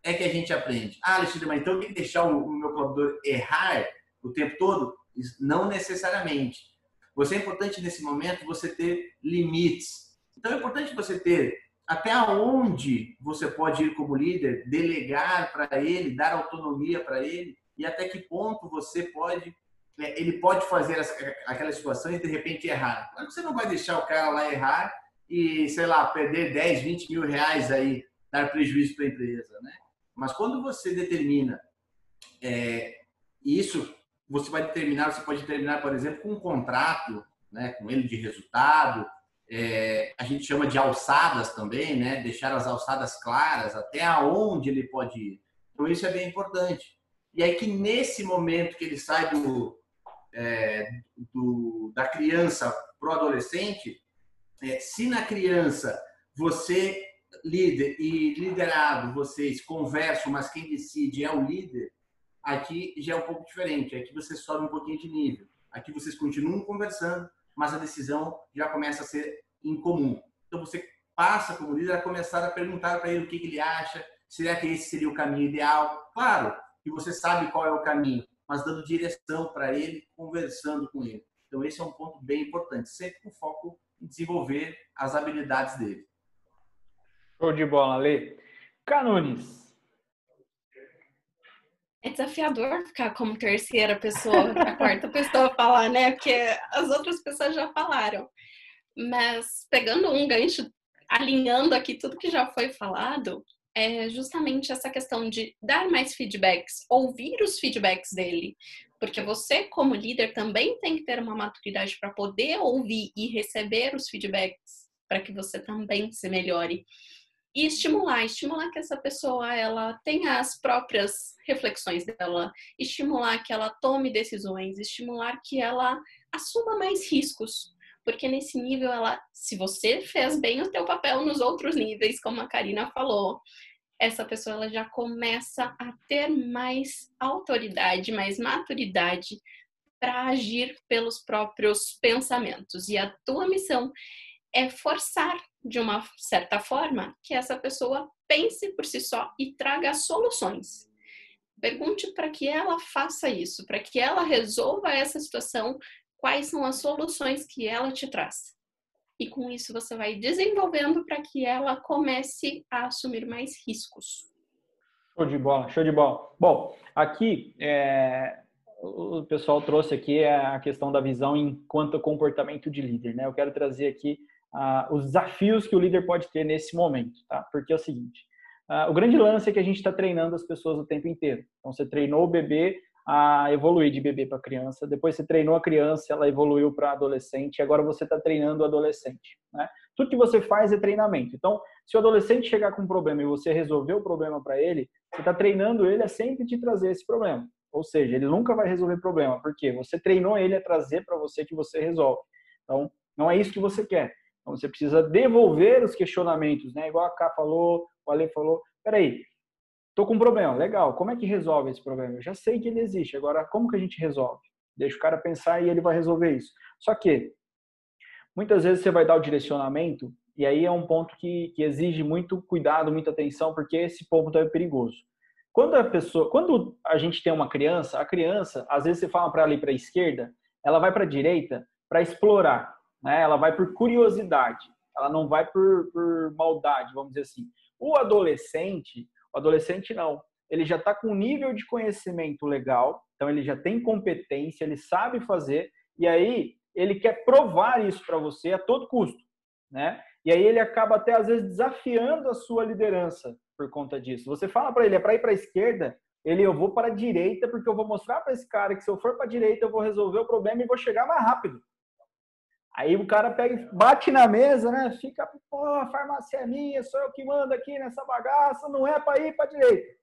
Speaker 4: é que a gente aprende. Ah, Alexandre, mas então tem que deixar o meu colaborador errar o tempo todo? Não necessariamente. Você é importante nesse momento você ter limites. Então é importante você ter até onde você pode ir como líder, delegar para ele, dar autonomia para ele e até que ponto você pode né, ele pode fazer aquelas situações e de repente errar. Claro que você não vai deixar o cara lá errar e, sei lá, perder 10, 20 mil reais aí, dar prejuízo para a empresa, né? Mas quando você determina é, isso, você vai determinar, você pode determinar, por exemplo, com um contrato, né, com ele de resultado, é, a gente chama de alçadas também, né? Deixar as alçadas claras, até aonde ele pode ir. Então isso é bem importante. E aí que nesse momento que ele sai do, é, do da criança para o adolescente, é, se na criança você líder e liderado vocês conversam, mas quem decide é o líder, aqui já é um pouco diferente. Aqui você sobe um pouquinho de nível. Aqui vocês continuam conversando, mas a decisão já começa a ser incomum. Então você passa como líder a começar a perguntar para ele o que, que ele acha, será que esse seria o caminho ideal? Claro que você sabe qual é o caminho, mas dando direção para ele, conversando com ele. Então esse é um ponto bem importante, sempre com foco em desenvolver as habilidades dele.
Speaker 1: Show de bola, Lê. Canunes,
Speaker 2: é desafiador ficar como terceira pessoa, a quarta pessoa falar, né? Porque as outras pessoas já falaram. Mas pegando um gancho, alinhando aqui tudo que já foi falado, é justamente essa questão de dar mais feedbacks, ouvir os feedbacks dele. Porque você, como líder, também tem que ter uma maturidade para poder ouvir e receber os feedbacks para que você também se melhore e estimular, estimular que essa pessoa ela tenha as próprias reflexões dela, estimular que ela tome decisões, estimular que ela assuma mais riscos, porque nesse nível ela, se você fez bem o teu papel nos outros níveis, como a Karina falou, essa pessoa ela já começa a ter mais autoridade, mais maturidade para agir pelos próprios pensamentos. E a tua missão é forçar de uma certa forma que essa pessoa pense por si só e traga soluções. Pergunte para que ela faça isso, para que ela resolva essa situação, quais são as soluções que ela te traz. E com isso você vai desenvolvendo para que ela comece a assumir mais riscos.
Speaker 1: Show de bola, show de bola. Bom, aqui é, o pessoal trouxe aqui a questão da visão enquanto comportamento de líder, né? Eu quero trazer aqui uh, os desafios que o líder pode ter nesse momento, tá? Porque é o seguinte, uh, o grande lance é que a gente está treinando as pessoas o tempo inteiro. Então, você treinou o bebê a evoluir de bebê para criança, depois você treinou a criança, ela evoluiu para adolescente, e agora você está treinando o adolescente, né? Tudo que você faz é treinamento. Então, se o adolescente chegar com um problema e você resolver o problema para ele, você está treinando ele a sempre te trazer esse problema. Ou seja, ele nunca vai resolver problema, porque você treinou ele a trazer para você que você resolve. Então, não é isso que você quer. Então, você precisa devolver os questionamentos, né? Igual a Ká falou, o Ale falou. Peraí, tô com um problema. Legal, como é que resolve esse problema? Eu já sei que ele existe. Agora, como que a gente resolve? Deixa o cara pensar e ele vai resolver isso. Só que, muitas vezes você vai dar o direcionamento e aí é um ponto que, que exige muito cuidado, muita atenção, porque esse ponto é perigoso. Quando a pessoa, quando a gente tem uma criança, a criança, às vezes você fala para ela ir para a esquerda, ela vai para a direita para explorar, né? Ela vai por curiosidade, ela não vai por, por maldade, vamos dizer assim. O adolescente, o adolescente não, ele já está com um nível de conhecimento legal, então ele já tem competência, ele sabe fazer, e aí ele quer provar isso para você a todo custo, né? E aí ele acaba até às vezes desafiando a sua liderança por conta disso. Você fala para ele, é para ir para a esquerda, ele, eu vou para a direita porque eu vou mostrar para esse cara que se eu for para a direita eu vou resolver o problema e vou chegar mais rápido. Aí o cara pega, bate na mesa, né? Fica, pô, a farmácia é minha, sou eu que mando aqui nessa bagaça, não é para ir para direita.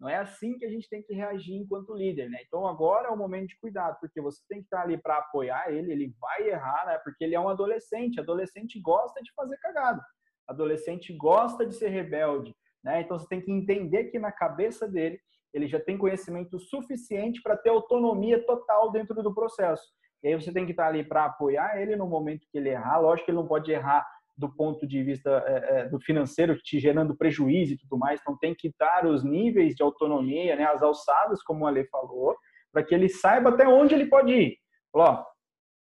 Speaker 1: Não é assim que a gente tem que reagir enquanto líder, né? Então agora é o momento de cuidado, porque você tem que estar ali para apoiar ele, ele vai errar, né? Porque ele é um adolescente, adolescente gosta de fazer cagada. Adolescente gosta de ser rebelde, né? Então você tem que entender que na cabeça dele ele já tem conhecimento suficiente para ter autonomia total dentro do processo. E aí você tem que estar ali para apoiar ele no momento que ele errar. Lógico que ele não pode errar do ponto de vista é, é, do financeiro, te gerando prejuízo e tudo mais. Então, tem que dar os níveis de autonomia, né, as alçadas, como o Ale falou, para que ele saiba até onde ele pode ir. Ó,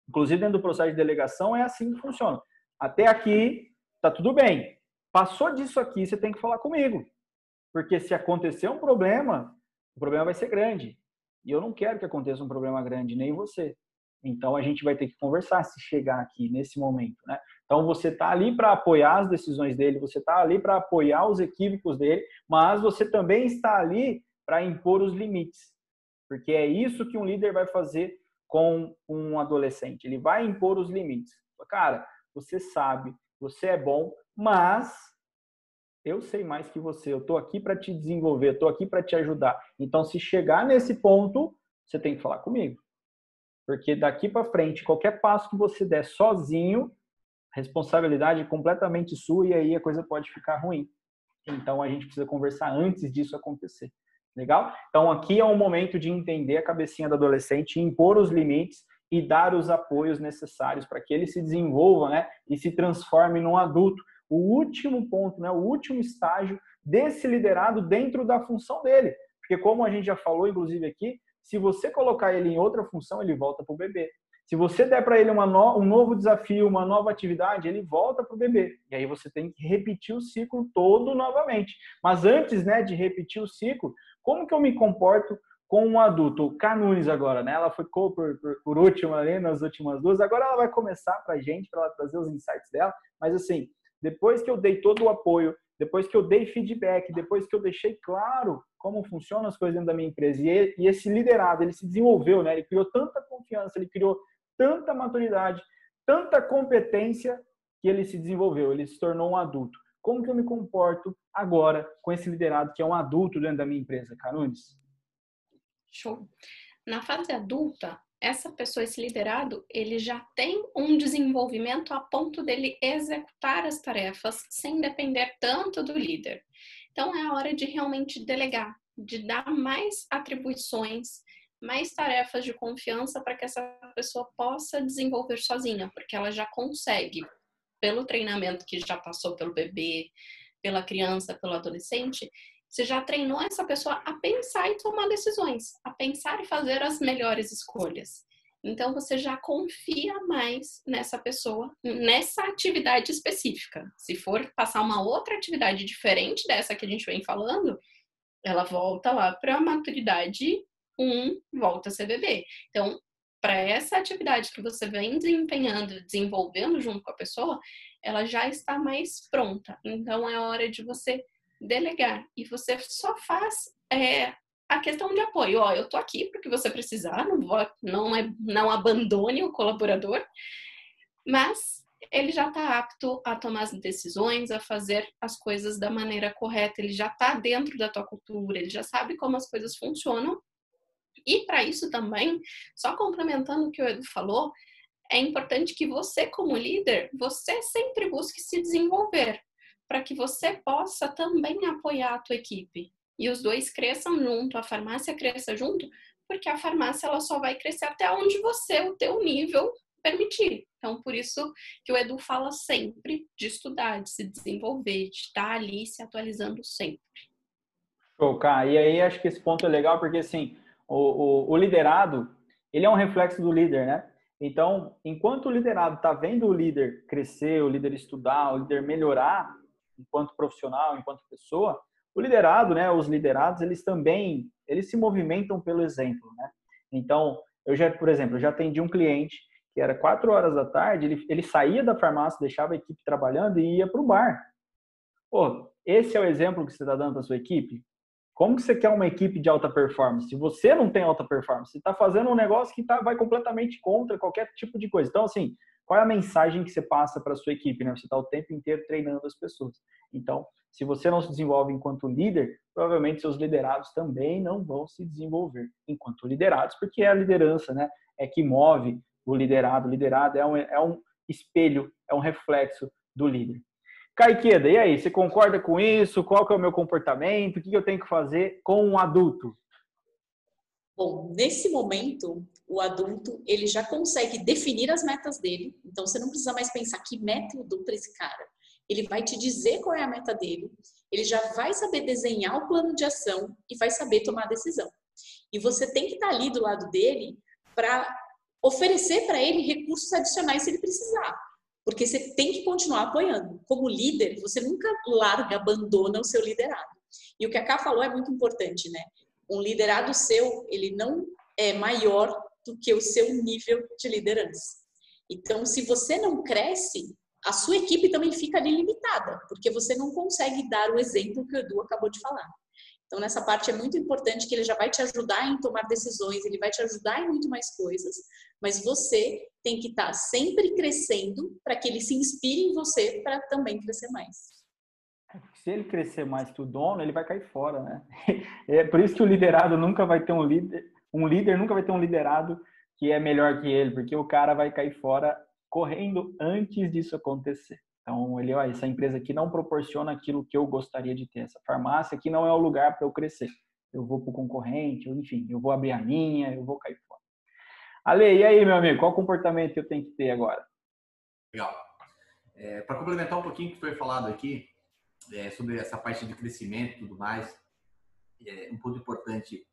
Speaker 1: inclusive, dentro do processo de delegação, é assim que funciona. Até aqui, tá tudo bem. Passou disso aqui, você tem que falar comigo. Porque se acontecer um problema, o problema vai ser grande. E eu não quero que aconteça um problema grande, nem você. Então a gente vai ter que conversar se chegar aqui nesse momento, né? Então você está ali para apoiar as decisões dele, você está ali para apoiar os equívocos dele, mas você também está ali para impor os limites, porque é isso que um líder vai fazer com um adolescente. Ele vai impor os limites. Cara, você sabe, você é bom, mas eu sei mais que você. Eu estou aqui para te desenvolver, estou aqui para te ajudar. Então, se chegar nesse ponto, você tem que falar comigo. Porque daqui para frente, qualquer passo que você der sozinho, responsabilidade é completamente sua e aí a coisa pode ficar ruim. Então a gente precisa conversar antes disso acontecer. Legal? Então aqui é o momento de entender a cabecinha do adolescente, impor os limites e dar os apoios necessários para que ele se desenvolva, né, e se transforme num adulto. O último ponto, né, o último estágio desse liderado dentro da função dele. Porque como a gente já falou inclusive aqui, se você colocar ele em outra função, ele volta para o bebê. Se você der para ele no, um novo desafio, uma nova atividade, ele volta para o bebê. E aí você tem que repetir o ciclo todo novamente. Mas antes né, de repetir o ciclo, como que eu me comporto com um adulto? O Canunes agora, né? Ela ficou por, por, por última ali nas últimas duas. Agora ela vai começar para a gente, para ela trazer os insights dela. Mas assim, depois que eu dei todo o apoio, depois que eu dei feedback, depois que eu deixei claro como funcionam as coisas dentro da minha empresa e, esse liderado, ele se desenvolveu, né? Ele criou tanta confiança, ele criou tanta maturidade, tanta competência que ele se desenvolveu, ele se tornou um adulto. Como que eu me comporto agora com esse liderado que é um adulto dentro da minha empresa, Canunes?
Speaker 2: Show. Na fase adulta, essa pessoa, esse liderado, ele já tem um desenvolvimento a ponto dele executar as tarefas sem depender tanto do líder. Então é a hora de realmente delegar, de dar mais atribuições, mais tarefas de confiança para que essa pessoa possa desenvolver sozinha, porque ela já consegue, pelo treinamento que já passou pelo bebê, pela criança, pelo adolescente, você já treinou essa pessoa a pensar e tomar decisões, a pensar e fazer as melhores escolhas. Então você já confia mais nessa pessoa, nessa atividade específica. Se for passar uma outra atividade diferente dessa que a gente vem falando, ela volta lá para a maturidade 1, volta a ser bebê. Então, para essa atividade que você vem desempenhando, desenvolvendo junto com a pessoa, ela já está mais pronta. Então, é hora de você delegar. E você só faz é, a questão de apoio. Ó, eu tô aqui porque você precisar, não, vou, não, é, não abandone o colaborador, mas ele já está apto a tomar as decisões, a fazer as coisas da maneira correta, ele já está dentro da tua cultura, ele já sabe como as coisas funcionam. E para isso também, só complementando o que o Edu falou, é importante que você, como líder, você sempre busque se desenvolver, para que você possa também apoiar a tua equipe. E os dois cresçam junto, a farmácia cresça junto, porque a farmácia ela só vai crescer até onde você, o teu nível, permitir. Então, por isso que o Edu fala sempre de estudar, de se desenvolver, de estar ali se atualizando sempre.
Speaker 1: Show. E aí acho que esse ponto é legal porque, assim, o, o, o liderado, ele é um reflexo do líder, né? Então, enquanto o liderado está vendo o líder crescer, o líder estudar, o líder melhorar enquanto profissional, enquanto pessoa, o liderado, né, os liderados, eles também, eles se movimentam pelo exemplo, né? Então, eu já, por exemplo, eu já atendi um cliente que era quatro horas da tarde, ele, ele saía da farmácia, deixava a equipe trabalhando e ia para o bar. Pô, esse é o exemplo que você está dando para sua equipe? Como que você quer uma equipe de alta performance? Se você não tem alta performance, você está fazendo um negócio que tá, vai completamente contra qualquer tipo de coisa. Então, assim, qual é a mensagem que você passa para a sua equipe? Né? Você está o tempo inteiro treinando as pessoas. Então, se você não se desenvolve enquanto líder, provavelmente seus liderados também não vão se desenvolver enquanto liderados, porque é a liderança, né? É que move o liderado. O liderado é um, é um espelho, é um reflexo do líder. Caiqueda, e aí, você concorda com isso? Qual que é o meu comportamento? O que eu tenho que fazer com um adulto?
Speaker 3: Bom, nesse momento, o adulto ele já consegue definir as metas dele. Então, você não precisa mais pensar que meta para esse cara. Ele vai te dizer qual é a meta dele. Ele já vai saber desenhar o plano de ação e vai saber tomar a decisão. E você tem que estar ali do lado dele para oferecer para ele recursos adicionais se ele precisar. Porque você tem que continuar apoiando. Como líder, você nunca larga, abandona o seu liderado. E o que a Ká falou é muito importante, né? Um liderado seu, ele não é maior do que o seu nível de liderança. Então, se você não cresce, a sua equipe também fica limitada, porque você não consegue dar o exemplo que o Edu acabou de falar. Então, nessa parte é muito importante que ele já vai te ajudar em tomar decisões, ele vai te ajudar em muito mais coisas, mas você tem que estar sempre crescendo para que ele se inspire em você para também crescer mais.
Speaker 1: É, se ele crescer mais que o dono, ele vai cair fora, né? É por isso que o liderado nunca vai ter um líder, um líder nunca vai ter um liderado que é melhor que ele, porque o cara vai cair fora correndo antes disso acontecer. Então, ele, ó, essa empresa aqui não proporciona aquilo que eu gostaria de ter. Essa farmácia aqui não é o lugar para eu crescer. Eu vou para o concorrente, enfim, eu vou abrir a minha, eu vou cair fora. Ale, e aí, meu amigo, qual comportamento eu tenho que ter agora?
Speaker 4: Legal. É, para complementar um pouquinho o que foi falado aqui, é, sobre essa parte de crescimento e tudo mais, é, um ponto importante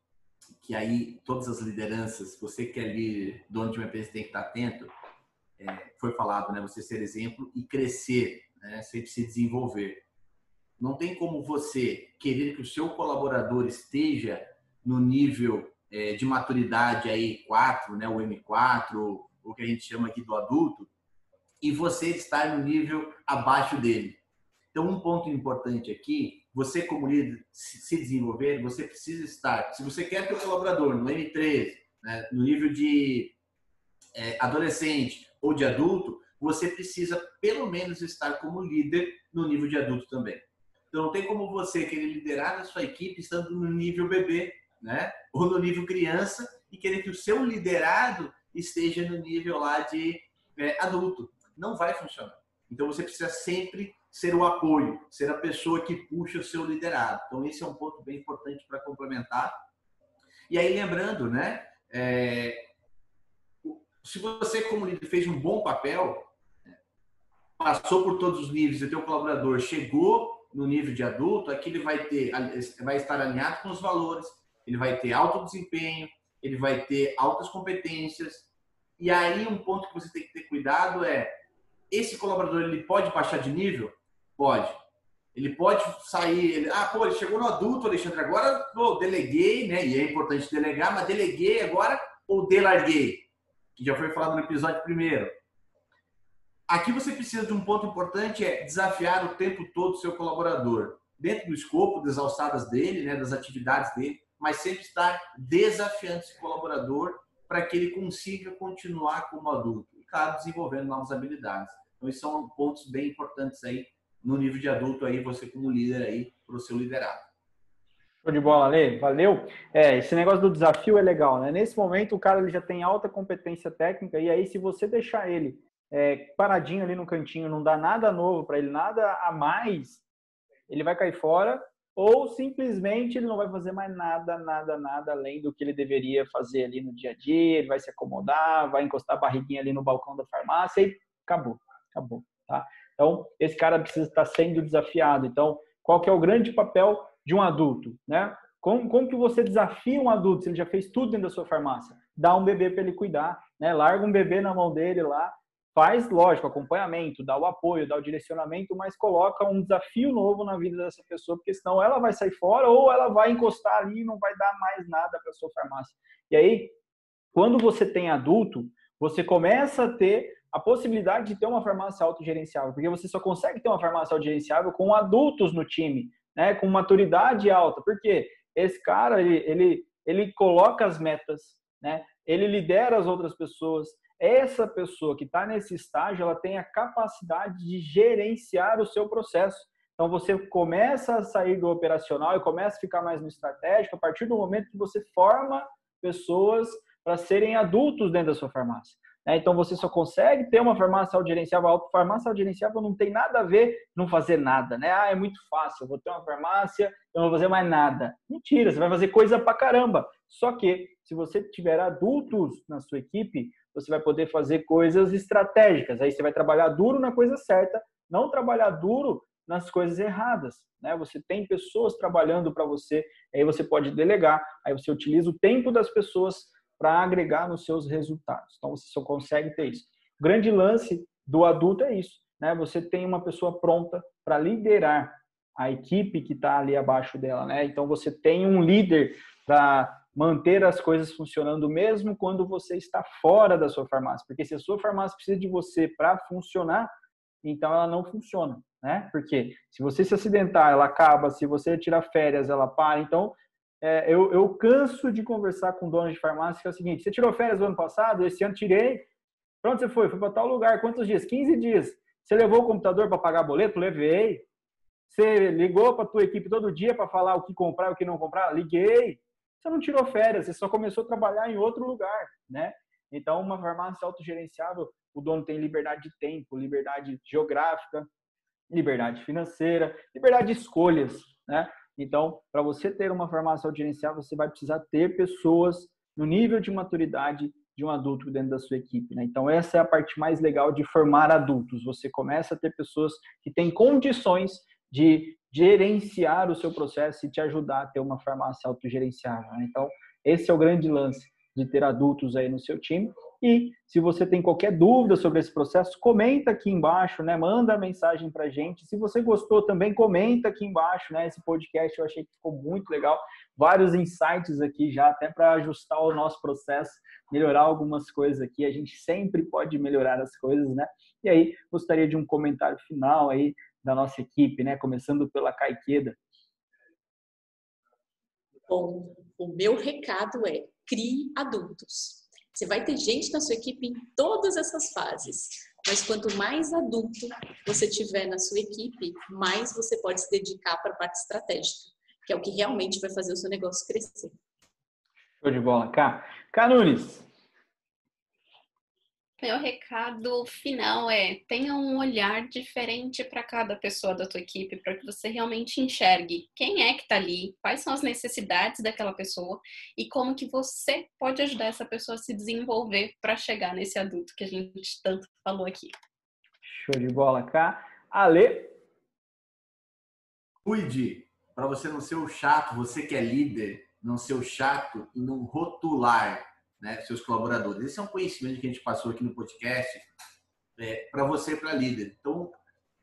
Speaker 4: que aí todas as lideranças, você que é ali dono de uma empresa tem que estar atento, é, foi falado, né? Você ser exemplo e crescer, né? Sempre se desenvolver. Não tem como você querer que o seu colaborador esteja no nível é, de maturidade aí 4, né? O M4, o que a gente chama aqui do adulto, e você estar no nível abaixo dele. Então, um ponto importante aqui, você como líder se desenvolver, você precisa estar, se você quer ter o colaborador no M3, né, no nível de é, adolescente ou de adulto, você precisa pelo menos estar como líder no nível de adulto também. Então não tem como você querer liderar a sua equipe estando no nível bebê, né? Ou no nível criança e querer que o seu liderado esteja no nível lá de é, adulto. Não vai funcionar. Então você precisa sempre ser o apoio, ser a pessoa que puxa o seu liderado. Então esse é um ponto bem importante para complementar. E aí lembrando, né? É, se você, como líder, fez um bom papel, passou por todos os níveis e teu colaborador chegou no nível de adulto, aqui ele vai ter, vai estar alinhado com os valores, ele vai ter alto desempenho, ele vai ter altas competências. E aí um ponto que você tem que ter cuidado é esse colaborador ele pode baixar de nível? Pode. Ele pode sair, ele, ah, pô, ele chegou no adulto, Alexandre, agora pô, deleguei, né? E é importante delegar, mas deleguei agora ou delarguei? Que já foi falado no episódio primeiro. Aqui você precisa de um ponto importante, é desafiar o tempo todo o seu colaborador. Dentro do escopo das alçadas dele, né, das atividades dele, mas sempre estar desafiando esse colaborador para que ele consiga continuar como adulto e, claro, desenvolvendo novas habilidades. Então, esses são pontos bem importantes aí no nível de adulto aí, você como líder aí, para o seu liderado.
Speaker 1: Show de bola, Lê. Valeu. É, esse negócio do desafio é legal, né? Nesse momento, o cara ele já tem alta competência técnica, e aí, se você deixar ele é, paradinho ali no cantinho, não dá nada novo para ele, nada a mais, ele vai cair fora, ou simplesmente ele não vai fazer mais nada, nada, nada além do que ele deveria fazer ali no dia a dia, ele vai se acomodar, vai encostar a barriguinha ali no balcão da farmácia e acabou, acabou, tá? Então, esse cara precisa estar sendo desafiado. Então, qual que é o grande papel de um adulto, né? Como, como que você desafia um adulto se ele já fez tudo dentro da sua farmácia? Dá um bebê para ele cuidar, né? Larga um bebê na mão dele lá, faz, lógico, acompanhamento, dá o apoio, dá o direcionamento, mas coloca um desafio novo na vida dessa pessoa, porque senão ela vai sair fora ou ela vai encostar ali e não vai dar mais nada para sua farmácia. E aí, quando você tem adulto, você começa a ter a possibilidade de ter uma farmácia autogerenciável, porque você só consegue ter uma farmácia autogerenciável com adultos no time, né, com maturidade alta. Porque esse cara, ele, ele, ele coloca as metas, né, ele lidera as outras pessoas. Essa pessoa que está nesse estágio, ela tem a capacidade de gerenciar o seu processo. Então você começa a sair do operacional e começa a ficar mais no estratégico a partir do momento que você forma pessoas para serem adultos dentro da sua farmácia. Né? Então você só consegue ter uma farmácia autogerenciável. A farmácia autogerenciável não tem nada a ver não fazer nada, né? Ah, é muito fácil, eu vou ter uma farmácia, eu não vou fazer mais nada. Mentira, você vai fazer coisa pra caramba. Só que se você tiver adultos na sua equipe, você vai poder fazer coisas estratégicas. Aí você vai trabalhar duro na coisa certa, não trabalhar duro nas coisas erradas, né? Você tem pessoas trabalhando para você, aí você pode delegar, aí você utiliza o tempo das pessoas para agregar nos seus resultados. Então você só consegue ter isso. O grande lance do adulto é isso, né? Você tem uma pessoa pronta para liderar a equipe que está ali abaixo dela, né? Então você tem um líder para manter as coisas funcionando mesmo quando você está fora da sua farmácia, porque se a sua farmácia precisa de você para funcionar, então ela não funciona, né? Porque se você se acidentar, ela acaba, se você tirar férias, ela para. Então é, eu, eu canso de conversar com donos de farmácia que é o seguinte: você tirou férias no ano passado? Esse ano tirei. Pra onde você foi? Fui para tal lugar. Quantos dias? 15 dias. Você levou o computador para pagar boleto? Levei. Você ligou para tua equipe todo dia para falar o que comprar e o que não comprar? Liguei. Você não tirou férias, você só começou a trabalhar em outro lugar, né? Então, uma farmácia autogerenciável, o dono tem liberdade de tempo, liberdade geográfica, liberdade financeira, liberdade de escolhas, né? Então, para você ter uma farmácia audiencial, você vai precisar ter pessoas no nível de maturidade de um adulto dentro da sua equipe. Né? Então, essa é a parte mais legal de formar adultos. Você começa a ter pessoas que têm condições de gerenciar o seu processo e te ajudar a ter uma farmácia autogerenciável. Né? Então, esse é o grande lance de ter adultos aí no seu time. E se você tem qualquer dúvida sobre esse processo, comenta aqui embaixo, né? Manda mensagem para gente. Se você gostou também, comenta aqui embaixo, né? Esse podcast eu achei que ficou muito legal. Vários insights aqui já, até para ajustar o nosso processo, melhorar algumas coisas aqui. A gente sempre pode melhorar as coisas, né? E aí, gostaria de um comentário final aí da nossa equipe, né? Começando pela Caiqueda.
Speaker 3: Bom, o meu recado é crie adultos. Você vai ter gente na sua equipe em todas essas fases. Mas quanto mais adulto você tiver na sua equipe, mais você pode se dedicar para a parte estratégica, que é o que realmente vai fazer o seu negócio crescer.
Speaker 1: Show de bola, Cá. Cá Nunes,
Speaker 2: meu recado final é: tenha um olhar diferente para cada pessoa da tua equipe, para que você realmente enxergue quem é que está ali, quais são as necessidades daquela pessoa e como que você pode ajudar essa pessoa a se desenvolver para chegar nesse adulto que a gente tanto falou aqui.
Speaker 1: Show de bola, cá. Ale.
Speaker 4: Cuide para você não ser o chato, você que é líder, não ser o chato e não rotular né, seus colaboradores. Esse é um conhecimento que a gente passou aqui no podcast é, para você, para líder. Então,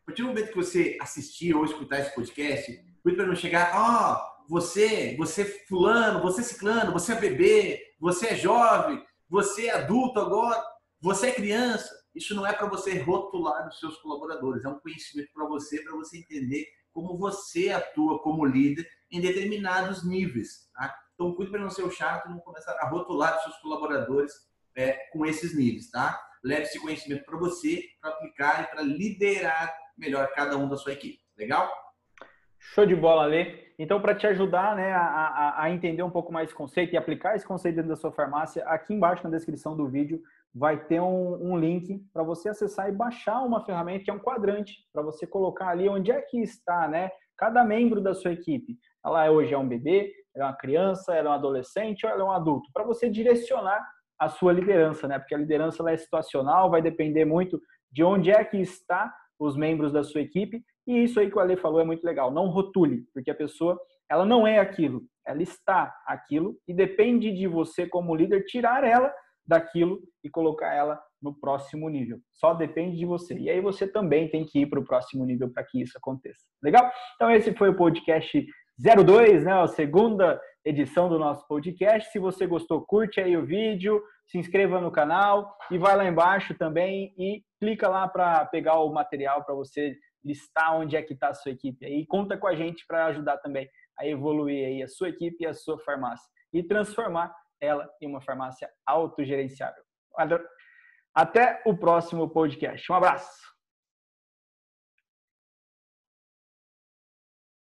Speaker 4: a partir do momento que você assistir ou escutar esse podcast, cuide para não chegar, ó, oh, você, você fulano, você ciclano, você é bebê, você é jovem, você é adulto agora, você é criança. Isso não é para você rotular os seus colaboradores, é um conhecimento para você, para você entender como você atua como líder em determinados níveis. Tá? Então, cuide para não ser o chato e não começar a rotular os seus colaboradores é, com esses níveis. Tá? Leve esse conhecimento para você, para aplicar e para liderar melhor cada um da sua equipe. Legal?
Speaker 1: Show de bola, Lê. Então, para te ajudar né, a, a, a, entender um pouco mais esse conceito e aplicar esse conceito dentro da sua farmácia, aqui embaixo na descrição do vídeo vai ter um, um link para você acessar e baixar uma ferramenta que é um quadrante, para você colocar ali onde é que está né, cada membro da sua equipe. Ela hoje é um bebê, ela é uma criança, ela é um adolescente ou ela é um adulto, para você direcionar a sua liderança, né? Porque a liderança ela é situacional, vai depender muito de onde é que está os membros da sua equipe e isso aí que o Ale falou é muito legal. Não rotule, porque a pessoa ela não é aquilo, ela está aquilo e depende de você como líder tirar ela daquilo e colocar ela no próximo nível. Só depende de você. E aí você também tem que ir para o próximo nível para que isso aconteça. Legal? Então esse foi o podcast 02, né? A segunda edição do nosso podcast. Se você gostou, curte aí o vídeo, se inscreva no canal e vai lá embaixo também e clica lá para pegar o material para você listar onde é que está a sua equipe aí. Conta com a gente para ajudar também a evoluir aí a sua equipe e a sua farmácia e transformar ela em uma farmácia autogerenciável. Até o próximo podcast. Um abraço!